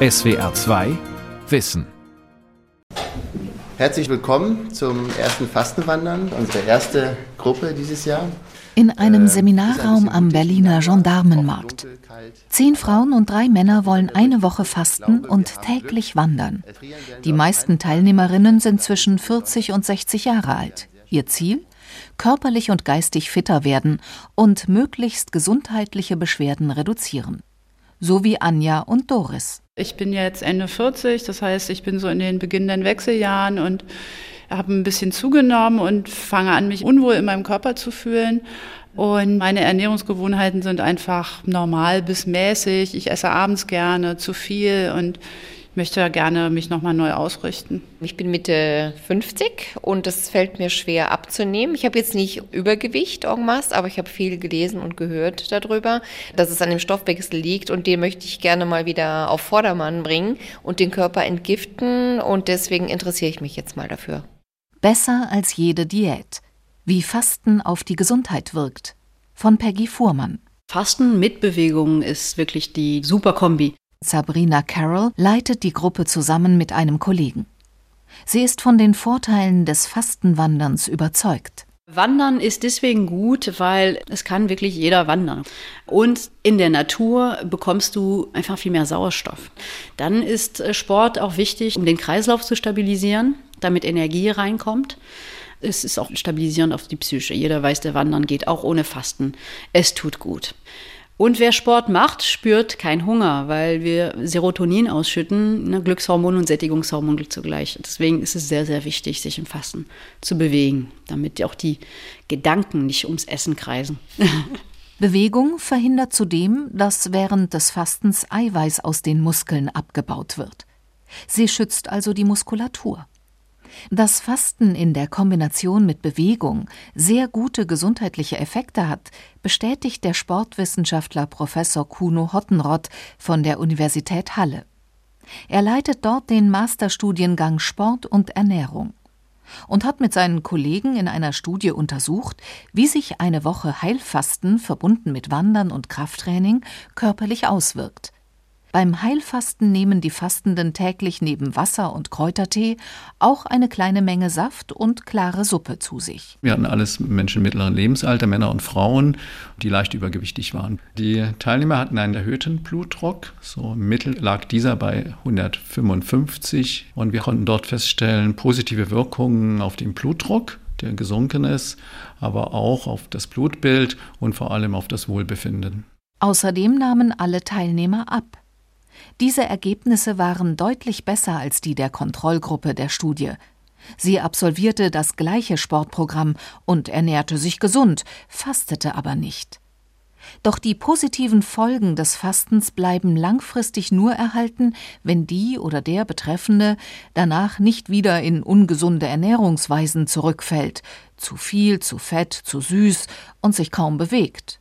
SWR 2 Wissen. Herzlich willkommen zum ersten Fastenwandern, unsere erste Gruppe dieses Jahr. In einem äh, Seminarraum am Berliner Gendarmenmarkt. Zehn Frauen und drei Männer wollen eine Woche fasten und täglich wandern. Die meisten Teilnehmerinnen sind zwischen 40 und 60 Jahre alt. Ihr Ziel? Körperlich und geistig fitter werden und möglichst gesundheitliche Beschwerden reduzieren. So wie Anja und Doris. Ich bin jetzt Ende 40, das heißt, ich bin so in den beginnenden Wechseljahren und habe ein bisschen zugenommen und fange an, mich unwohl in meinem Körper zu fühlen. Und meine Ernährungsgewohnheiten sind einfach normal bis mäßig. Ich esse abends gerne zu viel und möchte gerne mich nochmal neu ausrichten. Ich bin Mitte 50 und es fällt mir schwer abzunehmen. Ich habe jetzt nicht Übergewicht, irgendwas, aber ich habe viel gelesen und gehört darüber, dass es an dem Stoffwechsel liegt und den möchte ich gerne mal wieder auf Vordermann bringen und den Körper entgiften und deswegen interessiere ich mich jetzt mal dafür. Besser als jede Diät. Wie Fasten auf die Gesundheit wirkt. Von Peggy Fuhrmann. Fasten mit Bewegung ist wirklich die super Kombi. Sabrina Carroll leitet die Gruppe zusammen mit einem Kollegen. Sie ist von den Vorteilen des Fastenwanderns überzeugt. Wandern ist deswegen gut, weil es kann wirklich jeder wandern. Und in der Natur bekommst du einfach viel mehr Sauerstoff. Dann ist äh, Sport auch wichtig, um den Kreislauf zu stabilisieren, damit Energie reinkommt. Es ist auch stabilisierend auf die Psyche. Jeder weiß, der Wandern geht auch ohne Fasten. Es tut gut. Und wer Sport macht, spürt keinen Hunger, weil wir Serotonin ausschütten, ne, Glückshormon und Sättigungshormon zugleich. Deswegen ist es sehr, sehr wichtig, sich im Fasten zu bewegen, damit auch die Gedanken nicht ums Essen kreisen. Bewegung verhindert zudem, dass während des Fastens Eiweiß aus den Muskeln abgebaut wird. Sie schützt also die Muskulatur. Dass Fasten in der Kombination mit Bewegung sehr gute gesundheitliche Effekte hat, bestätigt der Sportwissenschaftler Professor Kuno Hottenrott von der Universität Halle. Er leitet dort den Masterstudiengang Sport und Ernährung und hat mit seinen Kollegen in einer Studie untersucht, wie sich eine Woche Heilfasten verbunden mit Wandern und Krafttraining körperlich auswirkt. Beim Heilfasten nehmen die Fastenden täglich neben Wasser und Kräutertee auch eine kleine Menge Saft und klare Suppe zu sich. Wir hatten alles Menschen mittleren Lebensalter, Männer und Frauen, die leicht übergewichtig waren. Die Teilnehmer hatten einen erhöhten Blutdruck. So im Mittel lag dieser bei 155 und wir konnten dort feststellen positive Wirkungen auf den Blutdruck der gesunken ist, aber auch auf das Blutbild und vor allem auf das Wohlbefinden. Außerdem nahmen alle Teilnehmer ab. Diese Ergebnisse waren deutlich besser als die der Kontrollgruppe der Studie. Sie absolvierte das gleiche Sportprogramm und ernährte sich gesund, fastete aber nicht. Doch die positiven Folgen des Fastens bleiben langfristig nur erhalten, wenn die oder der Betreffende danach nicht wieder in ungesunde Ernährungsweisen zurückfällt, zu viel, zu fett, zu süß und sich kaum bewegt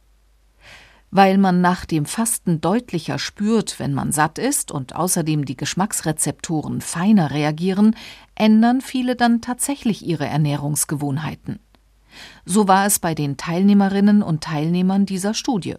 weil man nach dem Fasten deutlicher spürt, wenn man satt ist und außerdem die Geschmacksrezeptoren feiner reagieren, ändern viele dann tatsächlich ihre Ernährungsgewohnheiten. So war es bei den Teilnehmerinnen und Teilnehmern dieser Studie.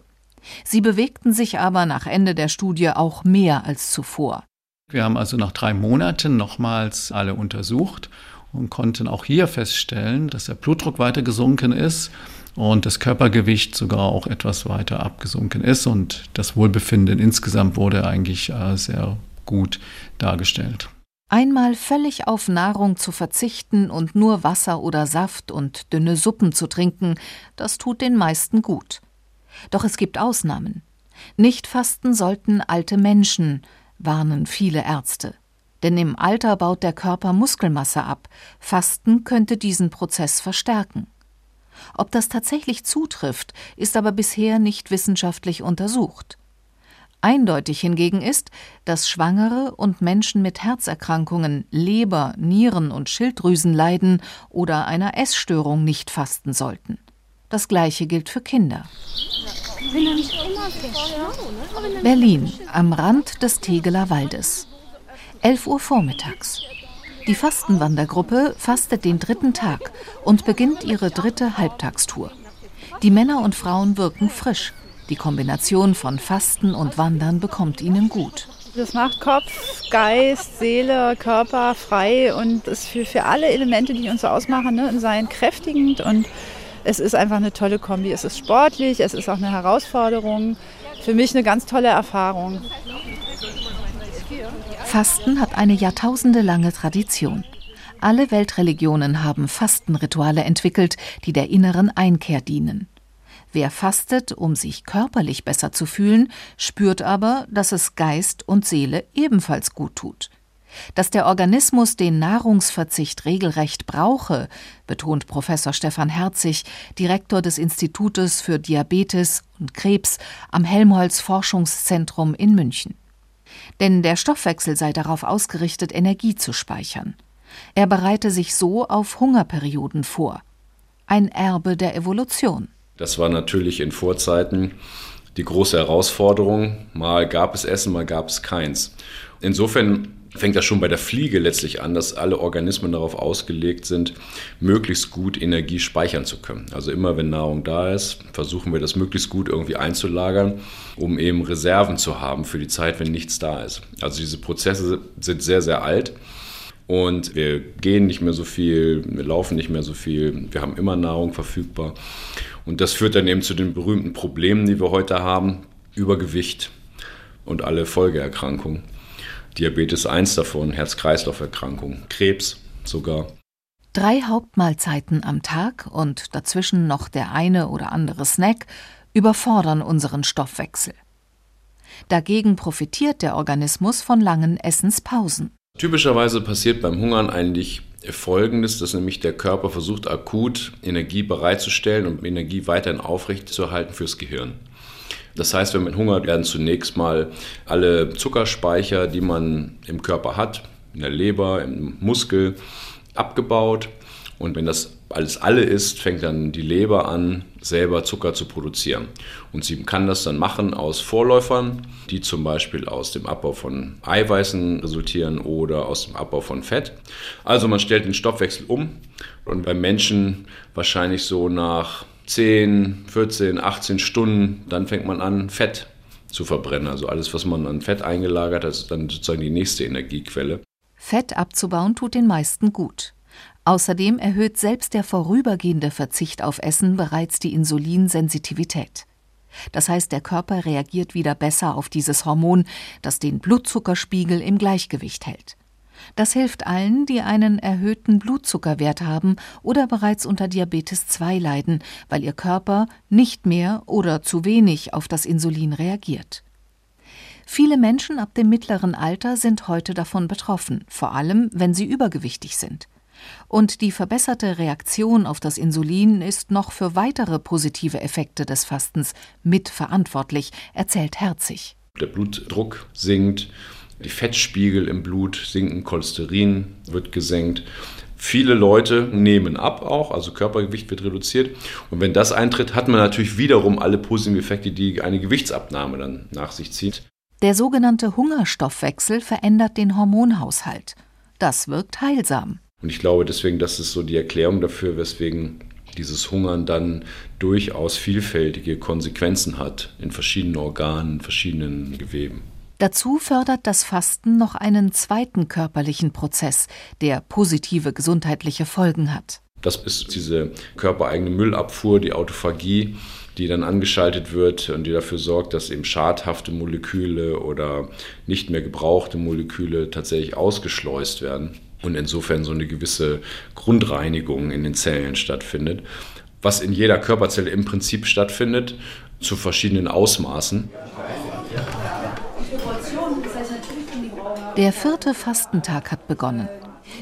Sie bewegten sich aber nach Ende der Studie auch mehr als zuvor. Wir haben also nach drei Monaten nochmals alle untersucht und konnten auch hier feststellen, dass der Blutdruck weiter gesunken ist und das Körpergewicht sogar auch etwas weiter abgesunken ist und das Wohlbefinden insgesamt wurde eigentlich äh, sehr gut dargestellt. Einmal völlig auf Nahrung zu verzichten und nur Wasser oder Saft und dünne Suppen zu trinken, das tut den meisten gut. Doch es gibt Ausnahmen. Nicht fasten sollten alte Menschen, warnen viele Ärzte. Denn im Alter baut der Körper Muskelmasse ab. Fasten könnte diesen Prozess verstärken. Ob das tatsächlich zutrifft, ist aber bisher nicht wissenschaftlich untersucht. Eindeutig hingegen ist, dass Schwangere und Menschen mit Herzerkrankungen, Leber, Nieren und Schilddrüsenleiden oder einer Essstörung nicht fasten sollten. Das gleiche gilt für Kinder. Berlin, am Rand des Tegeler Waldes. 11 Uhr vormittags. Die Fastenwandergruppe fastet den dritten Tag und beginnt ihre dritte Halbtagstour. Die Männer und Frauen wirken frisch. Die Kombination von Fasten und Wandern bekommt ihnen gut. Das macht Kopf, Geist, Seele, Körper frei und ist für, für alle Elemente, die uns so ausmachen, ne, seien kräftigend und es ist einfach eine tolle Kombi. Es ist sportlich, es ist auch eine Herausforderung. Für mich eine ganz tolle Erfahrung. Fasten hat eine jahrtausendelange Tradition. Alle Weltreligionen haben Fastenrituale entwickelt, die der inneren Einkehr dienen. Wer fastet, um sich körperlich besser zu fühlen, spürt aber, dass es Geist und Seele ebenfalls gut tut. Dass der Organismus den Nahrungsverzicht regelrecht brauche, betont Professor Stefan Herzig, Direktor des Institutes für Diabetes und Krebs am Helmholtz Forschungszentrum in München. Denn der Stoffwechsel sei darauf ausgerichtet, Energie zu speichern. Er bereite sich so auf Hungerperioden vor. Ein Erbe der Evolution. Das war natürlich in Vorzeiten die große Herausforderung. Mal gab es Essen, mal gab es keins. Insofern fängt das schon bei der Fliege letztlich an, dass alle Organismen darauf ausgelegt sind, möglichst gut Energie speichern zu können. Also immer wenn Nahrung da ist, versuchen wir das möglichst gut irgendwie einzulagern, um eben Reserven zu haben für die Zeit, wenn nichts da ist. Also diese Prozesse sind sehr, sehr alt. Und wir gehen nicht mehr so viel, wir laufen nicht mehr so viel, wir haben immer Nahrung verfügbar. Und das führt dann eben zu den berühmten Problemen, die wir heute haben. Übergewicht und alle Folgeerkrankungen. Diabetes 1 davon, Herz-Kreislauf-Erkrankung, Krebs sogar. Drei Hauptmahlzeiten am Tag und dazwischen noch der eine oder andere Snack überfordern unseren Stoffwechsel. Dagegen profitiert der Organismus von langen Essenspausen. Typischerweise passiert beim Hungern eigentlich Folgendes, dass nämlich der Körper versucht, akut Energie bereitzustellen und Energie weiterhin aufrechtzuerhalten fürs Gehirn. Das heißt, wenn man hungert, werden zunächst mal alle Zuckerspeicher, die man im Körper hat, in der Leber, im Muskel, abgebaut. Und wenn das alles alle ist, fängt dann die Leber an, selber Zucker zu produzieren. Und sie kann das dann machen aus Vorläufern, die zum Beispiel aus dem Abbau von Eiweißen resultieren oder aus dem Abbau von Fett. Also man stellt den Stoffwechsel um und beim Menschen wahrscheinlich so nach 10, 14, 18 Stunden, dann fängt man an, Fett zu verbrennen. Also alles, was man an Fett eingelagert hat, ist dann sozusagen die nächste Energiequelle. Fett abzubauen tut den meisten gut. Außerdem erhöht selbst der vorübergehende Verzicht auf Essen bereits die Insulinsensitivität. Das heißt, der Körper reagiert wieder besser auf dieses Hormon, das den Blutzuckerspiegel im Gleichgewicht hält. Das hilft allen, die einen erhöhten Blutzuckerwert haben oder bereits unter Diabetes 2 leiden, weil ihr Körper nicht mehr oder zu wenig auf das Insulin reagiert. Viele Menschen ab dem mittleren Alter sind heute davon betroffen, vor allem wenn sie übergewichtig sind. Und die verbesserte Reaktion auf das Insulin ist noch für weitere positive Effekte des Fastens mitverantwortlich, erzählt Herzig. Der Blutdruck sinkt, die Fettspiegel im Blut sinken, Cholesterin wird gesenkt. Viele Leute nehmen ab auch, also Körpergewicht wird reduziert. Und wenn das eintritt, hat man natürlich wiederum alle positiven Effekte, die eine Gewichtsabnahme dann nach sich zieht. Der sogenannte Hungerstoffwechsel verändert den Hormonhaushalt. Das wirkt heilsam. Und ich glaube deswegen, das ist so die Erklärung dafür, weswegen dieses Hungern dann durchaus vielfältige Konsequenzen hat in verschiedenen Organen, verschiedenen Geweben. Dazu fördert das Fasten noch einen zweiten körperlichen Prozess, der positive gesundheitliche Folgen hat. Das ist diese körpereigene Müllabfuhr, die Autophagie, die dann angeschaltet wird und die dafür sorgt, dass eben schadhafte Moleküle oder nicht mehr gebrauchte Moleküle tatsächlich ausgeschleust werden und insofern so eine gewisse Grundreinigung in den Zellen stattfindet, was in jeder Körperzelle im Prinzip stattfindet, zu verschiedenen Ausmaßen. Der vierte Fastentag hat begonnen.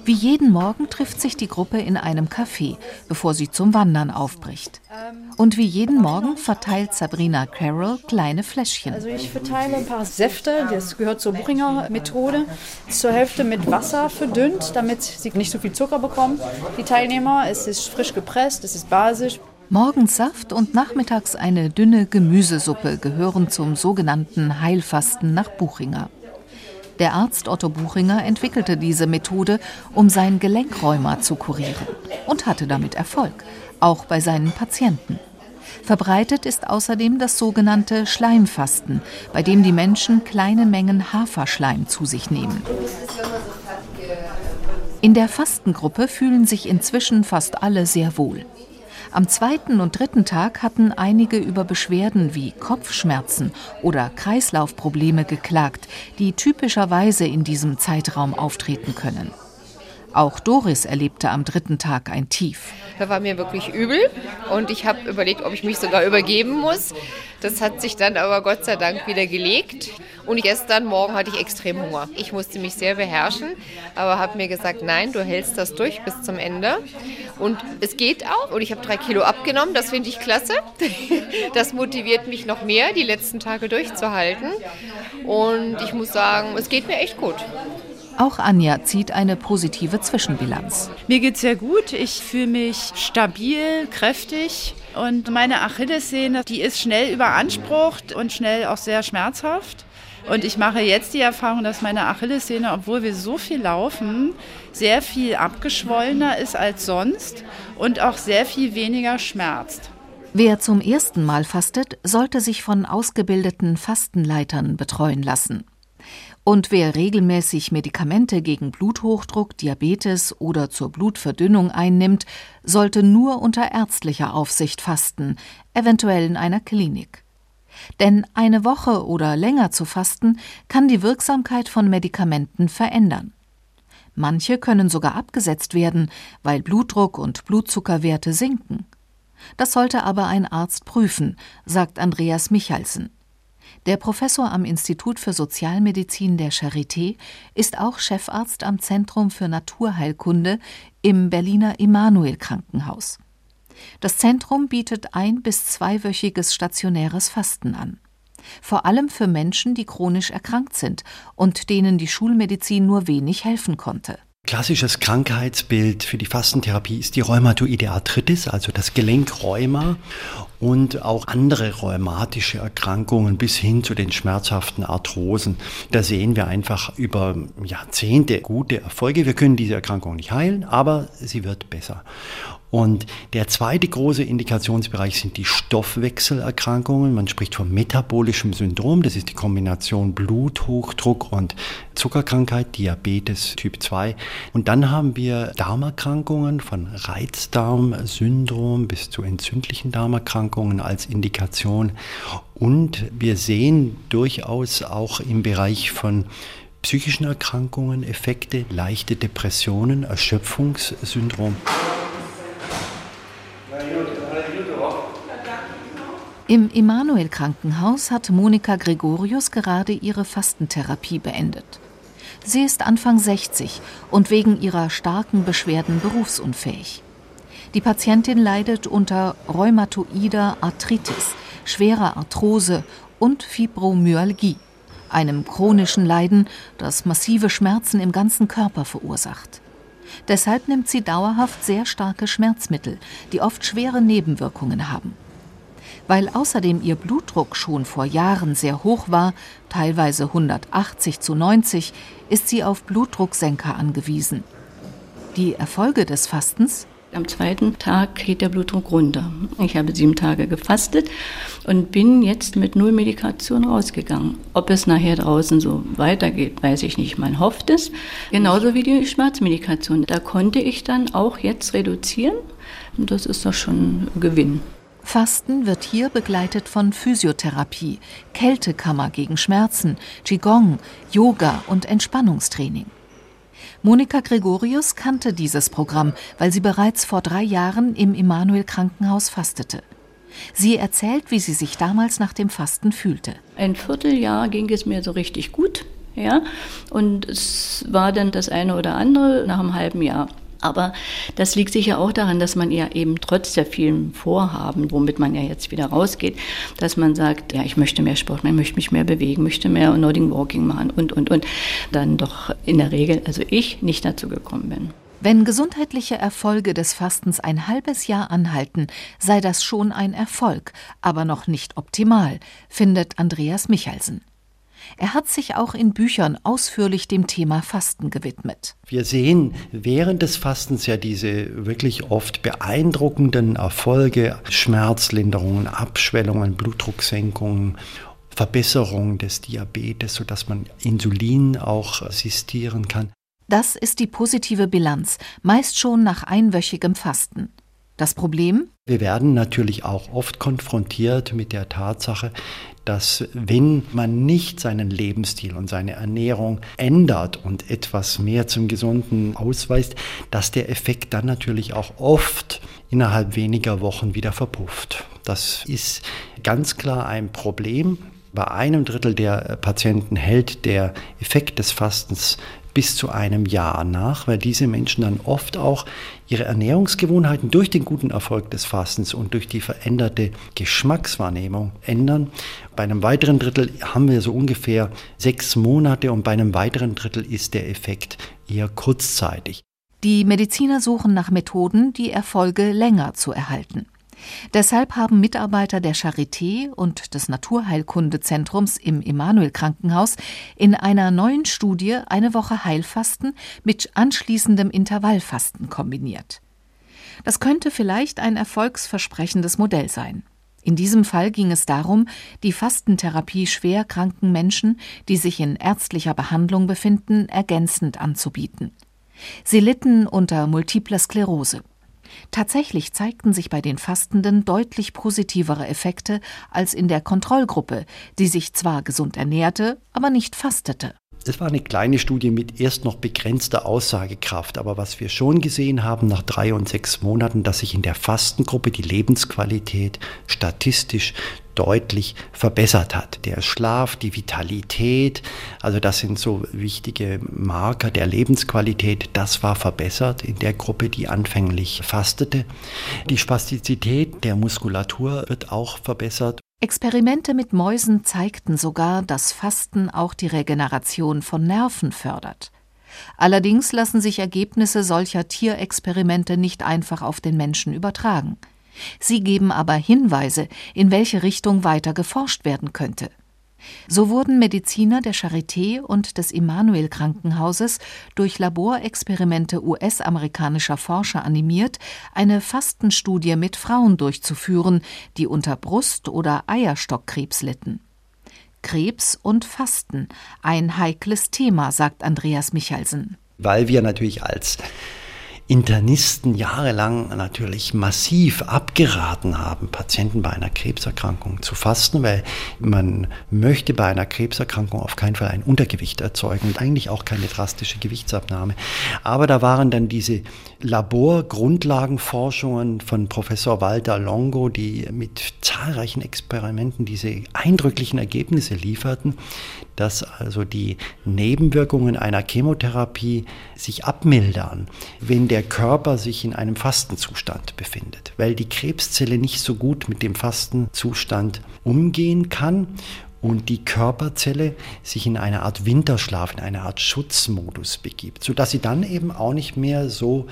Wie jeden Morgen trifft sich die Gruppe in einem Café, bevor sie zum Wandern aufbricht. Und wie jeden Morgen verteilt Sabrina Carroll kleine Fläschchen. Also ich verteile ein paar Säfte, das gehört zur Buchinger Methode, zur Hälfte mit Wasser verdünnt, damit sie nicht so viel Zucker bekommen. Die Teilnehmer, es ist frisch gepresst, es ist basisch. Morgens Saft und nachmittags eine dünne Gemüsesuppe gehören zum sogenannten Heilfasten nach Buchinger. Der Arzt Otto Buchinger entwickelte diese Methode, um sein Gelenkräuma zu kurieren und hatte damit Erfolg, auch bei seinen Patienten. Verbreitet ist außerdem das sogenannte Schleimfasten, bei dem die Menschen kleine Mengen Haferschleim zu sich nehmen. In der Fastengruppe fühlen sich inzwischen fast alle sehr wohl. Am zweiten und dritten Tag hatten einige über Beschwerden wie Kopfschmerzen oder Kreislaufprobleme geklagt, die typischerweise in diesem Zeitraum auftreten können. Auch Doris erlebte am dritten Tag ein Tief. Da war mir wirklich übel und ich habe überlegt, ob ich mich sogar übergeben muss. Das hat sich dann aber Gott sei Dank wieder gelegt. Und gestern Morgen hatte ich extrem Hunger. Ich musste mich sehr beherrschen, aber habe mir gesagt, nein, du hältst das durch bis zum Ende. Und es geht auch. Und ich habe drei Kilo abgenommen. Das finde ich klasse. Das motiviert mich noch mehr, die letzten Tage durchzuhalten. Und ich muss sagen, es geht mir echt gut. Auch Anja zieht eine positive Zwischenbilanz. Mir geht sehr gut. Ich fühle mich stabil, kräftig. Und meine Achillessehne, die ist schnell überansprucht und schnell auch sehr schmerzhaft. Und ich mache jetzt die Erfahrung, dass meine Achillessehne, obwohl wir so viel laufen, sehr viel abgeschwollener ist als sonst und auch sehr viel weniger schmerzt. Wer zum ersten Mal fastet, sollte sich von ausgebildeten Fastenleitern betreuen lassen. Und wer regelmäßig Medikamente gegen Bluthochdruck, Diabetes oder zur Blutverdünnung einnimmt, sollte nur unter ärztlicher Aufsicht fasten, eventuell in einer Klinik. Denn eine Woche oder länger zu fasten kann die Wirksamkeit von Medikamenten verändern. Manche können sogar abgesetzt werden, weil Blutdruck und Blutzuckerwerte sinken. Das sollte aber ein Arzt prüfen, sagt Andreas Michalsen. Der Professor am Institut für Sozialmedizin der Charité ist auch Chefarzt am Zentrum für Naturheilkunde im Berliner Immanuel Krankenhaus. Das Zentrum bietet ein- bis zweiwöchiges stationäres Fasten an. Vor allem für Menschen, die chronisch erkrankt sind und denen die Schulmedizin nur wenig helfen konnte. Klassisches Krankheitsbild für die Fastentherapie ist die rheumatoide Arthritis, also das Gelenkrheuma und auch andere rheumatische Erkrankungen bis hin zu den schmerzhaften Arthrosen. Da sehen wir einfach über Jahrzehnte gute Erfolge. Wir können diese Erkrankung nicht heilen, aber sie wird besser. Und der zweite große Indikationsbereich sind die Stoffwechselerkrankungen. Man spricht von metabolischem Syndrom. Das ist die Kombination Bluthochdruck und Zuckerkrankheit, Diabetes Typ 2. Und dann haben wir Darmerkrankungen von Reizdarmsyndrom bis zu entzündlichen Darmerkrankungen als Indikation. Und wir sehen durchaus auch im Bereich von psychischen Erkrankungen Effekte, leichte Depressionen, Erschöpfungssyndrom. Im Immanuel Krankenhaus hat Monika Gregorius gerade ihre Fastentherapie beendet. Sie ist Anfang 60 und wegen ihrer starken Beschwerden berufsunfähig. Die Patientin leidet unter rheumatoider Arthritis, schwerer Arthrose und Fibromyalgie, einem chronischen Leiden, das massive Schmerzen im ganzen Körper verursacht. Deshalb nimmt sie dauerhaft sehr starke Schmerzmittel, die oft schwere Nebenwirkungen haben. Weil außerdem ihr Blutdruck schon vor Jahren sehr hoch war, teilweise 180 zu 90, ist sie auf Blutdrucksenker angewiesen. Die Erfolge des Fastens? Am zweiten Tag geht der Blutdruck runter. Ich habe sieben Tage gefastet und bin jetzt mit null Medikation rausgegangen. Ob es nachher draußen so weitergeht, weiß ich nicht. Man hofft es. Genauso wie die Schmerzmedikation. Da konnte ich dann auch jetzt reduzieren. Und das ist doch schon ein Gewinn. Fasten wird hier begleitet von Physiotherapie, Kältekammer gegen Schmerzen, Qigong, Yoga und Entspannungstraining. Monika Gregorius kannte dieses Programm, weil sie bereits vor drei Jahren im Immanuel Krankenhaus fastete. Sie erzählt, wie sie sich damals nach dem Fasten fühlte. Ein Vierteljahr ging es mir so richtig gut, ja, und es war dann das eine oder andere nach einem halben Jahr. Aber das liegt sicher auch daran, dass man ja eben trotz der vielen Vorhaben, womit man ja jetzt wieder rausgeht, dass man sagt, ja, ich möchte mehr Sport, ich möchte mich mehr bewegen, möchte mehr Nordic Walking machen und, und, und, dann doch in der Regel, also ich, nicht dazu gekommen bin. Wenn gesundheitliche Erfolge des Fastens ein halbes Jahr anhalten, sei das schon ein Erfolg, aber noch nicht optimal, findet Andreas Michalsen. Er hat sich auch in Büchern ausführlich dem Thema Fasten gewidmet. Wir sehen während des Fastens ja diese wirklich oft beeindruckenden Erfolge, Schmerzlinderungen, Abschwellungen, Blutdrucksenkungen Verbesserung des Diabetes, sodass man Insulin auch assistieren kann. Das ist die positive Bilanz, meist schon nach einwöchigem Fasten. Das Problem? Wir werden natürlich auch oft konfrontiert mit der Tatsache, dass wenn man nicht seinen Lebensstil und seine Ernährung ändert und etwas mehr zum Gesunden ausweist, dass der Effekt dann natürlich auch oft innerhalb weniger Wochen wieder verpufft. Das ist ganz klar ein Problem. Bei einem Drittel der Patienten hält der Effekt des Fastens bis zu einem Jahr nach, weil diese Menschen dann oft auch ihre Ernährungsgewohnheiten durch den guten Erfolg des Fastens und durch die veränderte Geschmackswahrnehmung ändern. Bei einem weiteren Drittel haben wir so ungefähr sechs Monate und bei einem weiteren Drittel ist der Effekt eher kurzzeitig. Die Mediziner suchen nach Methoden, die Erfolge länger zu erhalten. Deshalb haben Mitarbeiter der Charité und des Naturheilkundezentrums im Emanuel Krankenhaus in einer neuen Studie eine Woche Heilfasten mit anschließendem Intervallfasten kombiniert. Das könnte vielleicht ein erfolgsversprechendes Modell sein. In diesem Fall ging es darum, die Fastentherapie schwer kranken Menschen, die sich in ärztlicher Behandlung befinden, ergänzend anzubieten. Sie litten unter multipler Sklerose. Tatsächlich zeigten sich bei den Fastenden deutlich positivere Effekte als in der Kontrollgruppe, die sich zwar gesund ernährte, aber nicht fastete. Es war eine kleine Studie mit erst noch begrenzter Aussagekraft, aber was wir schon gesehen haben nach drei und sechs Monaten, dass sich in der Fastengruppe die Lebensqualität statistisch deutlich verbessert hat. Der Schlaf, die Vitalität, also das sind so wichtige Marker der Lebensqualität, das war verbessert in der Gruppe, die anfänglich fastete. Die Spastizität der Muskulatur wird auch verbessert. Experimente mit Mäusen zeigten sogar, dass Fasten auch die Regeneration von Nerven fördert. Allerdings lassen sich Ergebnisse solcher Tierexperimente nicht einfach auf den Menschen übertragen. Sie geben aber Hinweise, in welche Richtung weiter geforscht werden könnte. So wurden Mediziner der Charité und des Immanuel Krankenhauses durch Laborexperimente US-amerikanischer Forscher animiert, eine Fastenstudie mit Frauen durchzuführen, die unter Brust- oder Eierstockkrebs litten. Krebs und Fasten, ein heikles Thema, sagt Andreas Michalsen. Weil wir natürlich als Internisten jahrelang natürlich massiv abgeraten haben, Patienten bei einer Krebserkrankung zu fasten, weil man möchte bei einer Krebserkrankung auf keinen Fall ein Untergewicht erzeugen und eigentlich auch keine drastische Gewichtsabnahme. Aber da waren dann diese Laborgrundlagenforschungen von Professor Walter Longo, die mit zahlreichen Experimenten diese eindrücklichen Ergebnisse lieferten, dass also die Nebenwirkungen einer Chemotherapie sich abmildern, wenn der Körper sich in einem Fastenzustand befindet, weil die Krebszelle nicht so gut mit dem Fastenzustand umgehen kann und die Körperzelle sich in eine Art Winterschlaf, in eine Art Schutzmodus begibt, sodass sie dann eben auch nicht mehr so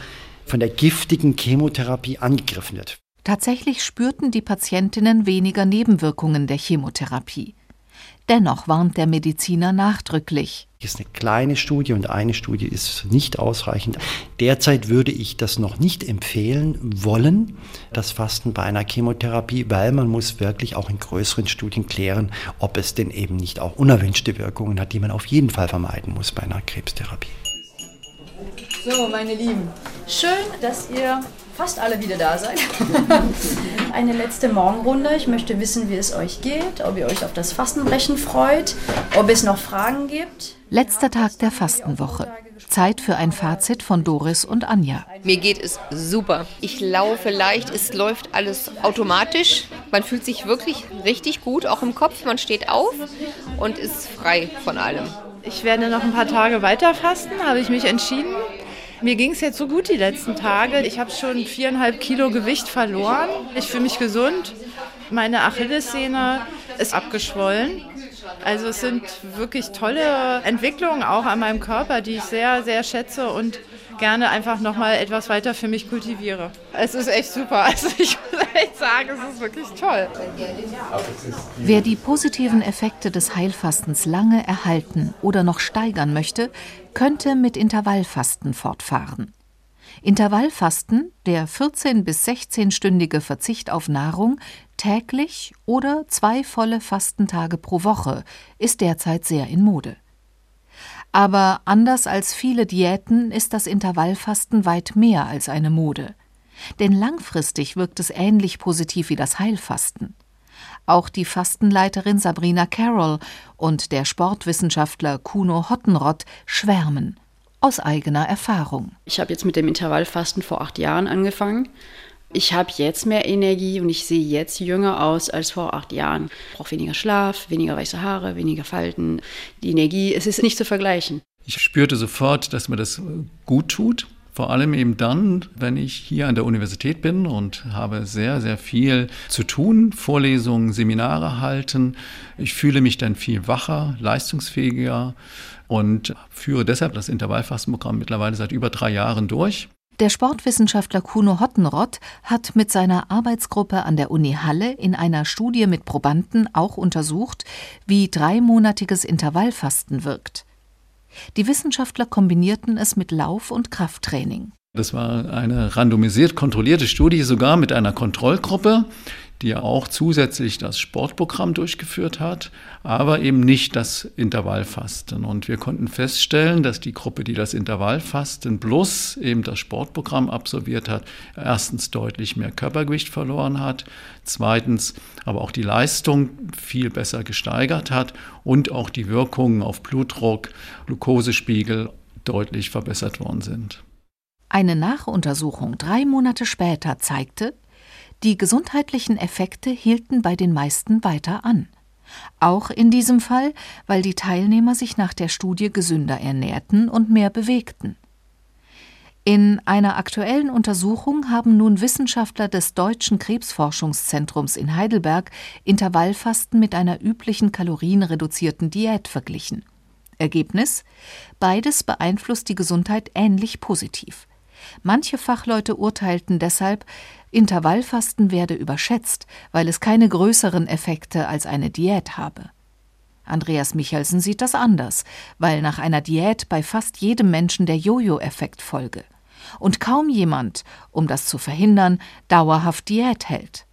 von der giftigen Chemotherapie angegriffen wird. Tatsächlich spürten die Patientinnen weniger Nebenwirkungen der Chemotherapie. Dennoch warnt der Mediziner nachdrücklich. Das ist eine kleine Studie und eine Studie ist nicht ausreichend. Derzeit würde ich das noch nicht empfehlen wollen, das Fasten bei einer Chemotherapie, weil man muss wirklich auch in größeren Studien klären, ob es denn eben nicht auch unerwünschte Wirkungen hat, die man auf jeden Fall vermeiden muss bei einer Krebstherapie. So, meine Lieben, schön, dass ihr fast alle wieder da seid. Eine letzte Morgenrunde. Ich möchte wissen, wie es euch geht, ob ihr euch auf das Fastenbrechen freut, ob es noch Fragen gibt. Letzter Tag der Fastenwoche. Zeit für ein Fazit von Doris und Anja. Mir geht es super. Ich laufe leicht, es läuft alles automatisch. Man fühlt sich wirklich richtig gut, auch im Kopf. Man steht auf und ist frei von allem. Ich werde noch ein paar Tage weiter fasten, habe ich mich entschieden. Mir ging es jetzt so gut die letzten Tage. Ich habe schon viereinhalb Kilo Gewicht verloren. Ich fühle mich gesund. Meine Achillessehne ist abgeschwollen. Also es sind wirklich tolle Entwicklungen auch an meinem Körper, die ich sehr, sehr schätze und gerne einfach noch mal etwas weiter für mich kultiviere. Es ist echt super. Also ich muss echt sagen, es ist wirklich toll. Wer die positiven Effekte des Heilfastens lange erhalten oder noch steigern möchte, könnte mit Intervallfasten fortfahren. Intervallfasten, der 14 bis 16-stündige Verzicht auf Nahrung, täglich oder zwei volle Fastentage pro Woche, ist derzeit sehr in Mode. Aber anders als viele Diäten ist das Intervallfasten weit mehr als eine Mode. Denn langfristig wirkt es ähnlich positiv wie das Heilfasten. Auch die Fastenleiterin Sabrina Carroll und der Sportwissenschaftler Kuno Hottenrott schwärmen aus eigener Erfahrung. Ich habe jetzt mit dem Intervallfasten vor acht Jahren angefangen. Ich habe jetzt mehr Energie und ich sehe jetzt jünger aus als vor acht Jahren. Ich brauche weniger Schlaf, weniger weiße Haare, weniger Falten. Die Energie, es ist nicht zu vergleichen. Ich spürte sofort, dass mir das gut tut. Vor allem eben dann, wenn ich hier an der Universität bin und habe sehr, sehr viel zu tun, Vorlesungen, Seminare halten. Ich fühle mich dann viel wacher, leistungsfähiger und führe deshalb das Intervallfastenprogramm mittlerweile seit über drei Jahren durch. Der Sportwissenschaftler Kuno Hottenrott hat mit seiner Arbeitsgruppe an der Uni Halle in einer Studie mit Probanden auch untersucht, wie dreimonatiges Intervallfasten wirkt. Die Wissenschaftler kombinierten es mit Lauf- und Krafttraining. Das war eine randomisiert kontrollierte Studie, sogar mit einer Kontrollgruppe, die auch zusätzlich das Sportprogramm durchgeführt hat, aber eben nicht das Intervallfasten. Und wir konnten feststellen, dass die Gruppe, die das Intervallfasten plus eben das Sportprogramm absolviert hat, erstens deutlich mehr Körpergewicht verloren hat, zweitens aber auch die Leistung viel besser gesteigert hat und auch die Wirkungen auf Blutdruck, Glukosespiegel deutlich verbessert worden sind. Eine Nachuntersuchung drei Monate später zeigte, die gesundheitlichen Effekte hielten bei den meisten weiter an. Auch in diesem Fall, weil die Teilnehmer sich nach der Studie gesünder ernährten und mehr bewegten. In einer aktuellen Untersuchung haben nun Wissenschaftler des Deutschen Krebsforschungszentrums in Heidelberg Intervallfasten mit einer üblichen kalorienreduzierten Diät verglichen. Ergebnis Beides beeinflusst die Gesundheit ähnlich positiv. Manche Fachleute urteilten deshalb, Intervallfasten werde überschätzt, weil es keine größeren Effekte als eine Diät habe. Andreas Michelsen sieht das anders, weil nach einer Diät bei fast jedem Menschen der Jojo-Effekt folge. Und kaum jemand, um das zu verhindern, dauerhaft Diät hält.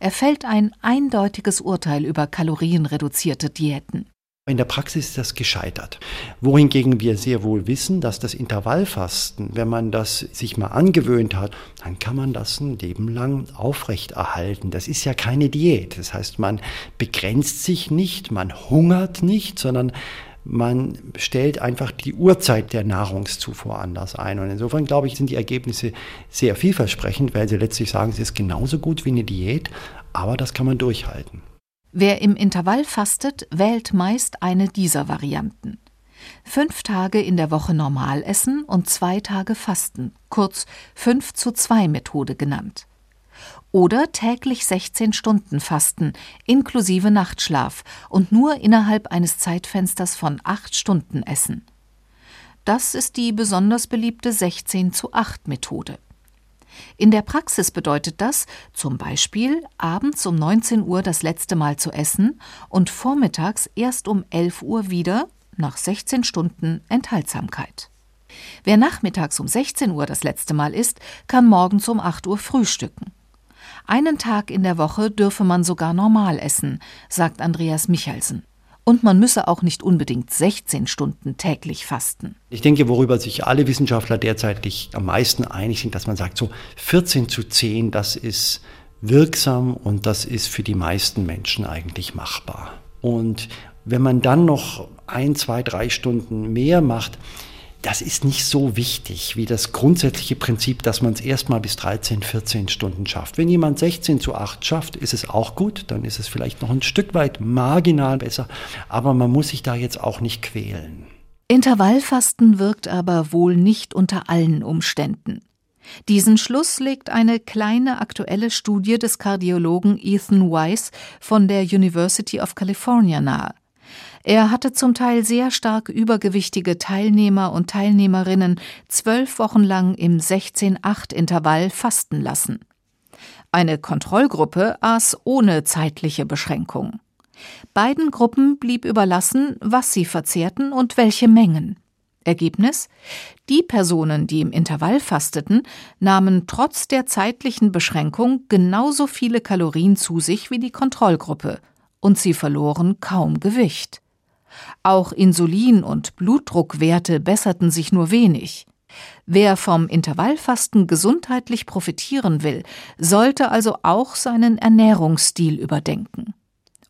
Er fällt ein eindeutiges Urteil über kalorienreduzierte Diäten. In der Praxis ist das gescheitert. Wohingegen wir sehr wohl wissen, dass das Intervallfasten, wenn man das sich mal angewöhnt hat, dann kann man das ein Leben lang aufrechterhalten. Das ist ja keine Diät. Das heißt, man begrenzt sich nicht, man hungert nicht, sondern man stellt einfach die Uhrzeit der Nahrungszufuhr anders ein. Und insofern, glaube ich, sind die Ergebnisse sehr vielversprechend, weil sie letztlich sagen, es ist genauso gut wie eine Diät, aber das kann man durchhalten. Wer im Intervall fastet, wählt meist eine dieser Varianten. Fünf Tage in der Woche normal essen und zwei Tage fasten, kurz 5 zu 2 Methode genannt. Oder täglich 16 Stunden fasten, inklusive Nachtschlaf und nur innerhalb eines Zeitfensters von 8 Stunden essen. Das ist die besonders beliebte 16 zu 8 Methode. In der Praxis bedeutet das zum Beispiel abends um 19 Uhr das letzte Mal zu essen und vormittags erst um 11 Uhr wieder nach 16 Stunden Enthaltsamkeit. Wer nachmittags um 16 Uhr das letzte Mal isst, kann morgens um 8 Uhr frühstücken. Einen Tag in der Woche dürfe man sogar normal essen, sagt Andreas Michelsen. Und man müsse auch nicht unbedingt 16 Stunden täglich fasten. Ich denke, worüber sich alle Wissenschaftler derzeit am meisten einig sind, dass man sagt, so 14 zu 10, das ist wirksam und das ist für die meisten Menschen eigentlich machbar. Und wenn man dann noch ein, zwei, drei Stunden mehr macht, das ist nicht so wichtig wie das grundsätzliche Prinzip, dass man es erstmal bis 13, 14 Stunden schafft. Wenn jemand 16 zu 8 schafft, ist es auch gut, dann ist es vielleicht noch ein Stück weit marginal besser, aber man muss sich da jetzt auch nicht quälen. Intervallfasten wirkt aber wohl nicht unter allen Umständen. Diesen Schluss legt eine kleine aktuelle Studie des Kardiologen Ethan Weiss von der University of California nahe. Er hatte zum Teil sehr stark übergewichtige Teilnehmer und Teilnehmerinnen zwölf Wochen lang im 16-8-Intervall fasten lassen. Eine Kontrollgruppe aß ohne zeitliche Beschränkung. Beiden Gruppen blieb überlassen, was sie verzehrten und welche Mengen. Ergebnis? Die Personen, die im Intervall fasteten, nahmen trotz der zeitlichen Beschränkung genauso viele Kalorien zu sich wie die Kontrollgruppe, und sie verloren kaum Gewicht. Auch Insulin- und Blutdruckwerte besserten sich nur wenig. Wer vom Intervallfasten gesundheitlich profitieren will, sollte also auch seinen Ernährungsstil überdenken.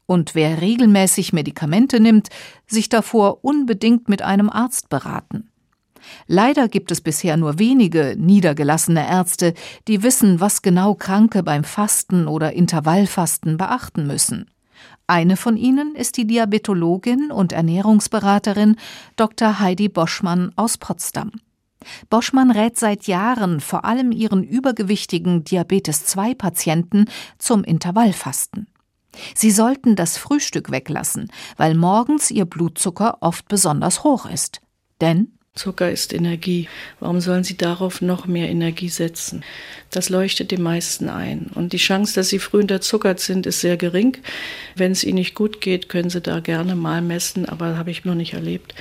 Und wer regelmäßig Medikamente nimmt, sich davor unbedingt mit einem Arzt beraten. Leider gibt es bisher nur wenige niedergelassene Ärzte, die wissen, was genau Kranke beim Fasten oder Intervallfasten beachten müssen. Eine von ihnen ist die Diabetologin und Ernährungsberaterin Dr. Heidi Boschmann aus Potsdam. Boschmann rät seit Jahren vor allem ihren übergewichtigen Diabetes-2-Patienten zum Intervallfasten. Sie sollten das Frühstück weglassen, weil morgens ihr Blutzucker oft besonders hoch ist. Denn Zucker ist Energie. Warum sollen Sie darauf noch mehr Energie setzen? Das leuchtet den meisten ein. Und die Chance, dass Sie früh unterzuckert sind, ist sehr gering. Wenn es Ihnen nicht gut geht, können Sie da gerne mal messen, aber habe ich noch nicht erlebt.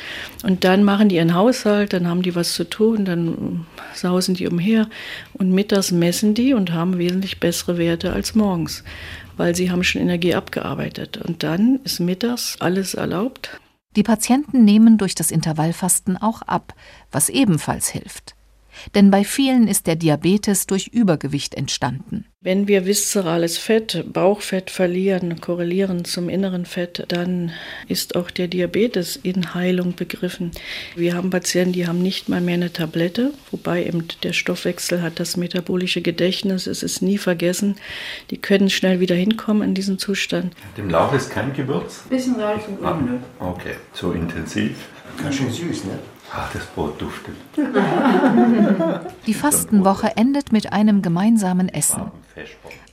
Und dann machen die ihren Haushalt, dann haben die was zu tun, dann sausen die umher und mittags messen die und haben wesentlich bessere Werte als morgens, weil sie haben schon Energie abgearbeitet. Und dann ist mittags alles erlaubt. Die Patienten nehmen durch das Intervallfasten auch ab, was ebenfalls hilft. Denn bei vielen ist der Diabetes durch Übergewicht entstanden. Wenn wir viszerales Fett, Bauchfett verlieren, korrelieren zum inneren Fett, dann ist auch der Diabetes in Heilung begriffen. Wir haben Patienten, die haben nicht mal mehr eine Tablette, wobei eben der Stoffwechsel hat das metabolische Gedächtnis, es ist nie vergessen. Die können schnell wieder hinkommen in diesen Zustand. Dem Lauch ist kein Gewürz? Bisschen Salz und ah, Okay, so intensiv. Ganz schön süß, ne? Ach, das Brot duftet. Die Fastenwoche endet mit einem gemeinsamen Essen.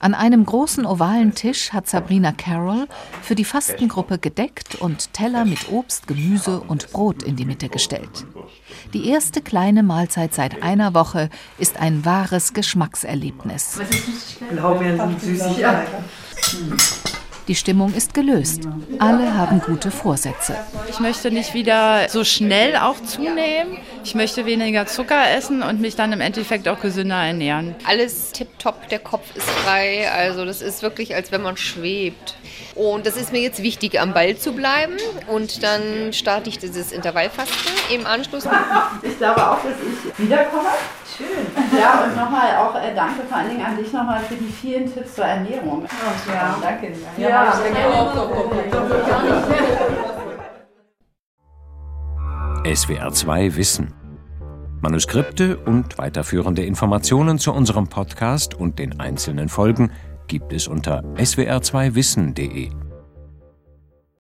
An einem großen ovalen Tisch hat Sabrina Carroll für die Fastengruppe gedeckt und Teller mit Obst, Gemüse und Brot in die Mitte gestellt. Die erste kleine Mahlzeit seit einer Woche ist ein wahres Geschmackserlebnis. Blaubeeren sind Süßigkeiten. Die Stimmung ist gelöst. Alle haben gute Vorsätze. Ich möchte nicht wieder so schnell auch zunehmen. Ich möchte weniger Zucker essen und mich dann im Endeffekt auch gesünder ernähren. Alles tipptopp, der Kopf ist frei. Also das ist wirklich, als wenn man schwebt. Und das ist mir jetzt wichtig, am Ball zu bleiben. Und dann starte ich dieses Intervallfasten im Anschluss. Ich glaube auch, dass ich wiederkomme. Schön. Ja, und nochmal auch äh, danke vor allen Dingen an dich nochmal für die vielen Tipps zur Ernährung. Oh, ja, danke. Ja, ja danke auch. SWR 2 Wissen. Manuskripte und weiterführende Informationen zu unserem Podcast und den einzelnen Folgen gibt es unter swr2wissen.de.